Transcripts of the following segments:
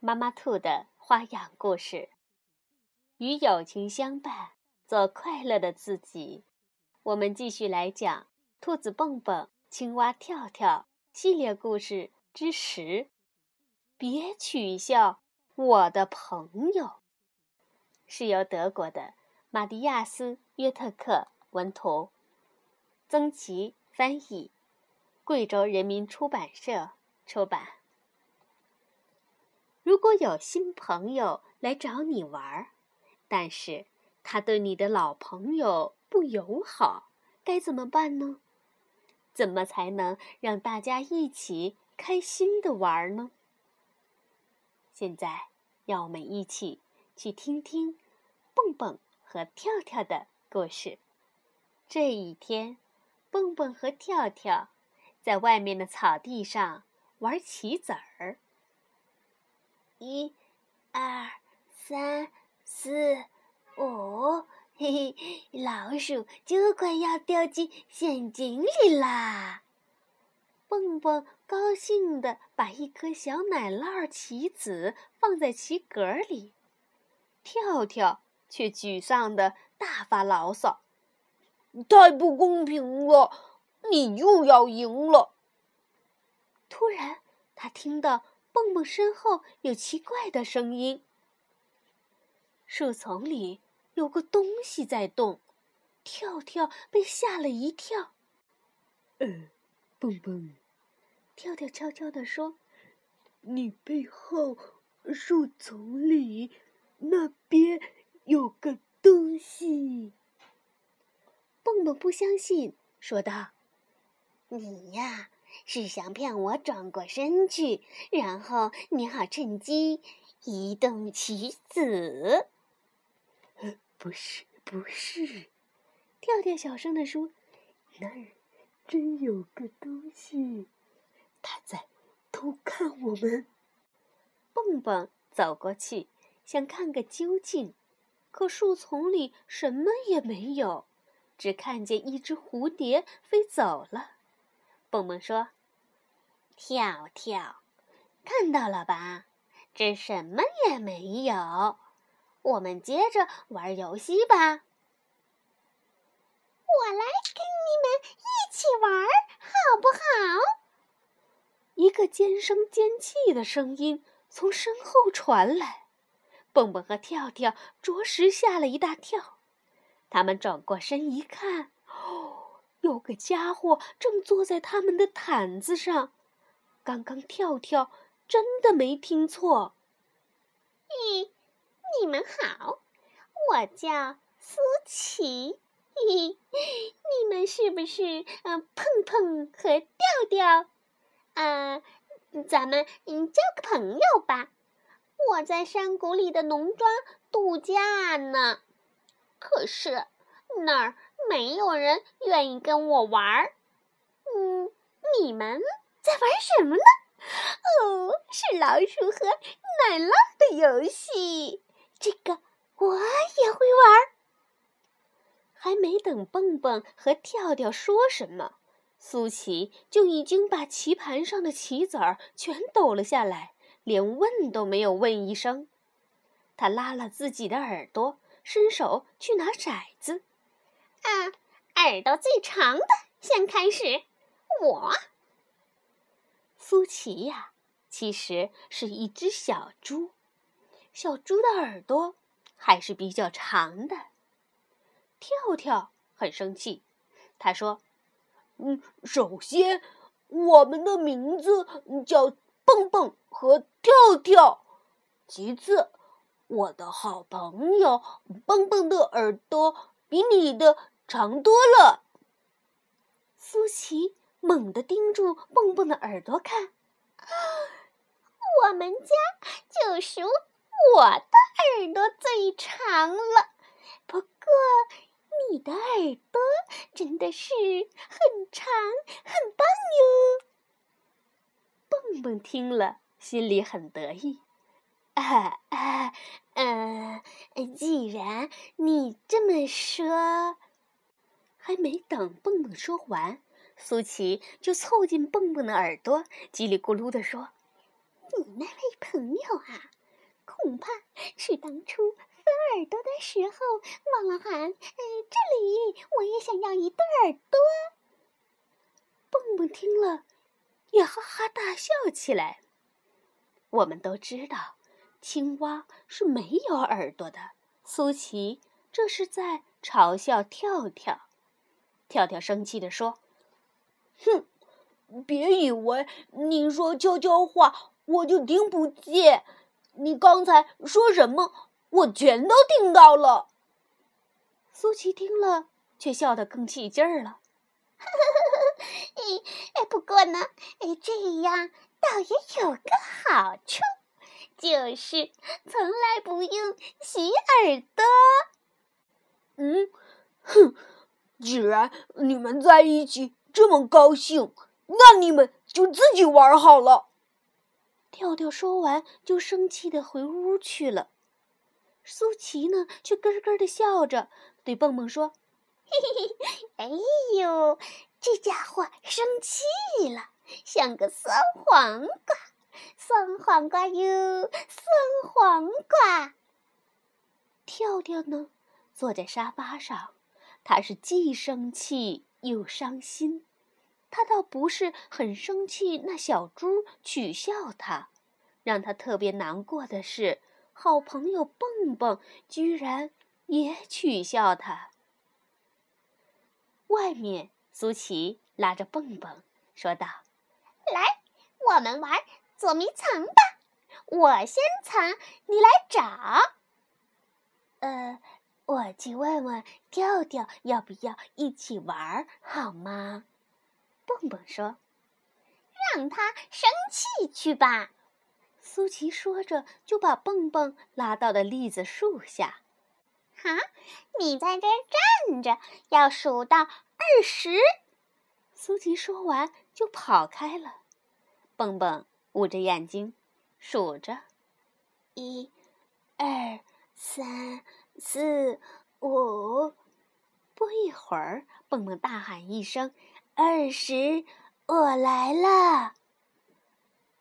妈妈兔的花样故事，与友情相伴，做快乐的自己。我们继续来讲《兔子蹦蹦、青蛙跳跳》系列故事之十。别取笑我的朋友，是由德国的马蒂亚斯·约特克文图，曾琦翻译，贵州人民出版社出版。如果有新朋友来找你玩儿，但是他对你的老朋友不友好，该怎么办呢？怎么才能让大家一起开心的玩呢？现在，让我们一起去听听蹦蹦和跳跳的故事。这一天，蹦蹦和跳跳在外面的草地上玩棋子儿。一、二、三、四、五，嘿嘿，老鼠就快要掉进陷阱里啦！蹦蹦高兴地把一颗小奶酪棋子放在棋格里，跳跳却沮丧地大发牢骚：“太不公平了，你又要赢了！”突然，他听到。蹦蹦身后有奇怪的声音。树丛里有个东西在动，跳跳被吓了一跳。呃，蹦蹦，跳跳悄悄地说：“你背后树丛里那边有个东西。”蹦蹦不相信，说道：“你呀。”是想骗我转过身去，然后你好趁机移动棋子？不是，不是。跳跳小声地说：“那儿真有个东西，他在偷看我们。”蹦蹦走过去，想看个究竟，可树丛里什么也没有，只看见一只蝴蝶飞走了。蹦蹦说：“跳跳，看到了吧？这什么也没有。我们接着玩游戏吧。我来跟你们一起玩，好不好？”一个尖声尖气的声音从身后传来，蹦蹦和跳跳着实吓了一大跳。他们转过身一看。有个家伙正坐在他们的毯子上，刚刚跳跳真的没听错。咦，你们好，我叫苏琪。咦，你们是不是嗯碰碰和调调？啊，咱们嗯交个朋友吧。我在山谷里的农庄度假呢，可是那儿。没有人愿意跟我玩儿，嗯，你们在玩什么呢？哦，是老鼠和奶酪的游戏，这个我也会玩。还没等蹦蹦和跳跳说什么，苏琪就已经把棋盘上的棋子儿全抖了下来，连问都没有问一声。他拉了自己的耳朵，伸手去拿骰子。啊，耳朵最长的先开始。我，苏琪呀，其实是一只小猪。小猪的耳朵还是比较长的。跳跳很生气，他说：“嗯，首先，我们的名字叫蹦蹦和跳跳。其次，我的好朋友蹦蹦的耳朵。”比你的长多了。苏琪猛地盯住蹦蹦的耳朵看，我们家就属我的耳朵最长了。不过你的耳朵真的是很长很棒哟。蹦蹦听了，心里很得意。啊 啊，嗯，既然你这么说，还没等蹦蹦说完，苏琪就凑近蹦蹦的耳朵，叽里咕噜地说：“你那位朋友啊，恐怕是当初分耳朵的时候忘了喊，哎，这里我也想要一对耳朵。”蹦蹦听了，也哈哈大笑起来。我们都知道。青蛙是没有耳朵的。苏琪这是在嘲笑跳跳。跳跳生气地说：“哼，别以为你说悄悄话我就听不见。你刚才说什么，我全都听到了。”苏琪听了，却笑得更起劲儿了。哎，不过呢，哎，这样倒也有个好处。就是从来不用洗耳朵。嗯，哼，既然你们在一起这么高兴，那你们就自己玩好了。跳跳说完，就生气的回屋去了。苏琪呢，却咯咯的笑着，对蹦蹦说：“嘿嘿嘿，哎呦，这家伙生气了，像个酸黄瓜。”酸黄瓜哟，酸黄瓜。跳跳呢，坐在沙发上，他是既生气又伤心。他倒不是很生气，那小猪取笑他，让他特别难过的是，好朋友蹦蹦居然也取笑他。外面，苏琪拉着蹦蹦说道：“来，我们玩。”捉迷藏吧，我先藏，你来找。呃，我去问问调调要不要一起玩，好吗？蹦蹦说：“让他生气去吧。”苏琪说着，就把蹦蹦拉到了栗子树下。哈，你在这儿站着，要数到二十。苏琪说完就跑开了。蹦蹦。捂着眼睛，数着，一、二、三、四、五。不一会儿，蹦蹦大喊一声：“二十，我来了！”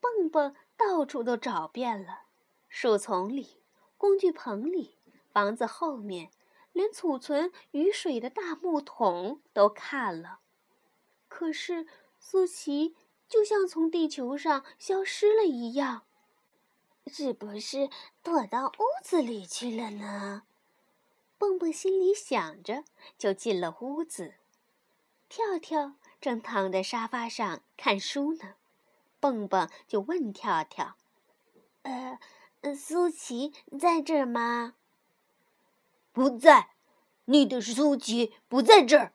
蹦蹦到处都找遍了，树丛里、工具棚里、房子后面，连储存雨水的大木桶都看了。可是苏琪。就像从地球上消失了一样，是不是躲到屋子里去了呢？蹦蹦心里想着，就进了屋子。跳跳正躺在沙发上看书呢，蹦蹦就问跳跳：“呃，苏琪在这儿吗？”“不在，你的苏琪不在这儿。”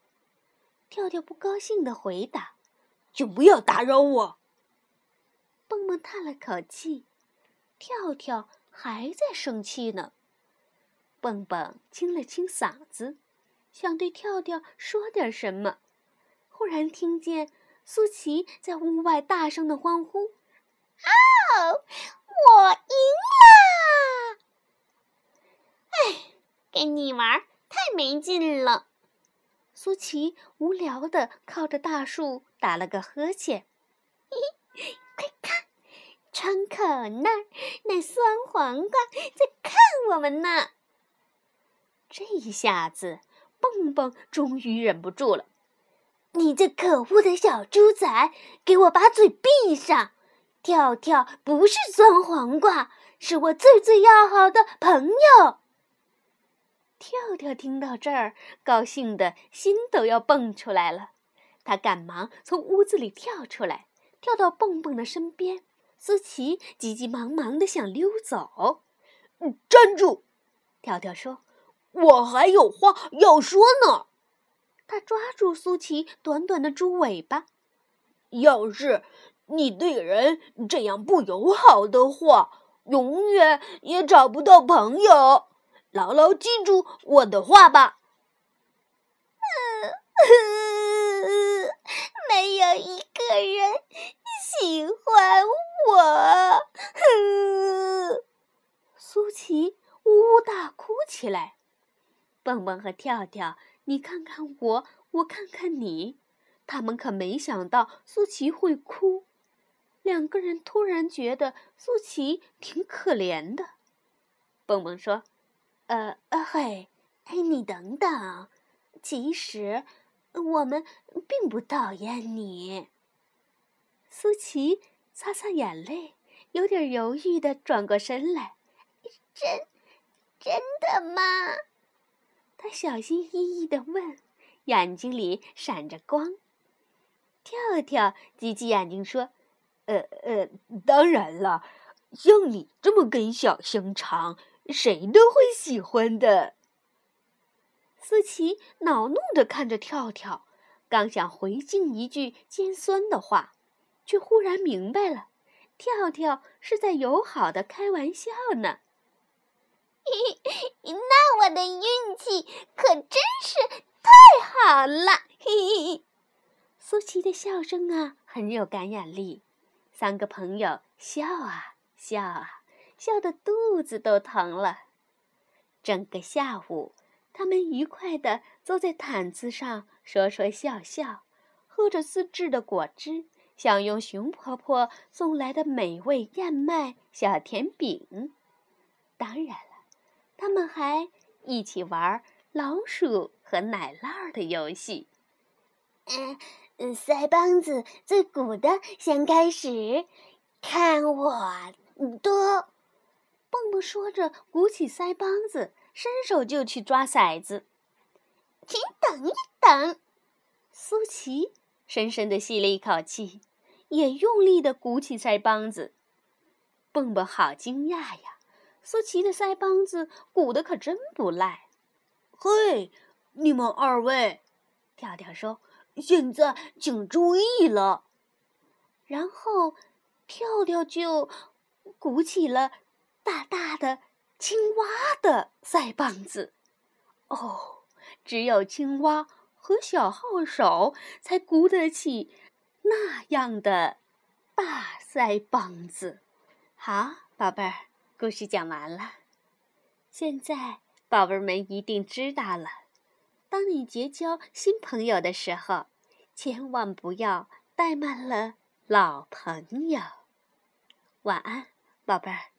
跳跳不高兴的回答。就不要打扰我。蹦蹦叹了口气，跳跳还在生气呢。蹦蹦清了清嗓子，想对跳跳说点什么，忽然听见苏琪在屋外大声的欢呼：“哦，我赢啦！哎，跟你玩太没劲了。”苏琪无聊的靠着大树打了个呵欠，嘿嘿，快看，窗口那儿那酸黄瓜在看我们呢。这一下子，蹦蹦终于忍不住了：“你这可恶的小猪仔，给我把嘴闭上！跳跳不是酸黄瓜，是我最最要好的朋友。”跳跳听到这儿，高兴的心都要蹦出来了。他赶忙从屋子里跳出来，跳到蹦蹦的身边。苏琪急急忙忙的想溜走，“站住！”跳跳说，“我还有话要说呢。”他抓住苏琪短短的猪尾巴，“要是你对人这样不友好的话，永远也找不到朋友。牢牢记住我的话吧。嗯 没有一个人喜欢我。苏琪呜呜大哭起来。蹦蹦和跳跳，你看看我，我看看你，他们可没想到苏琪会哭。两个人突然觉得苏琪挺可怜的。蹦蹦说：“呃呃嘿，嘿，你等等，其实我们并不讨厌你。”苏琪擦擦眼泪，有点犹豫的转过身来：“真真的吗？”他小心翼翼的问，眼睛里闪着光。跳跳挤挤眼睛说。呃呃，当然了，像你这么根小香肠，谁都会喜欢的。思琪恼怒的看着跳跳，刚想回敬一句尖酸的话，却忽然明白了，跳跳是在友好的开玩笑呢。那我的运气可真是太好了！嘿嘿，苏琪的笑声啊，很有感染力。三个朋友笑啊笑啊，笑得肚子都疼了。整个下午，他们愉快地坐在毯子上说说笑笑，喝着自制的果汁，享用熊婆婆送来的美味燕麦小甜饼。当然了，他们还一起玩老鼠和奶酪的游戏。嗯。腮帮子最鼓的先开始，看我的！蹦蹦说着，鼓起腮帮子，伸手就去抓骰子。请等一等，苏琪深深的吸了一口气，也用力的鼓起腮帮子。蹦蹦好惊讶呀，苏琪的腮帮子鼓得可真不赖。嘿，你们二位，跳跳说。现在请注意了，然后跳跳就鼓起了大大的青蛙的腮帮子。哦，只有青蛙和小号手才鼓得起那样的大腮帮子。好，宝贝儿，故事讲完了。现在宝贝儿们一定知道了。当你结交新朋友的时候，千万不要怠慢了老朋友。晚安，宝贝儿。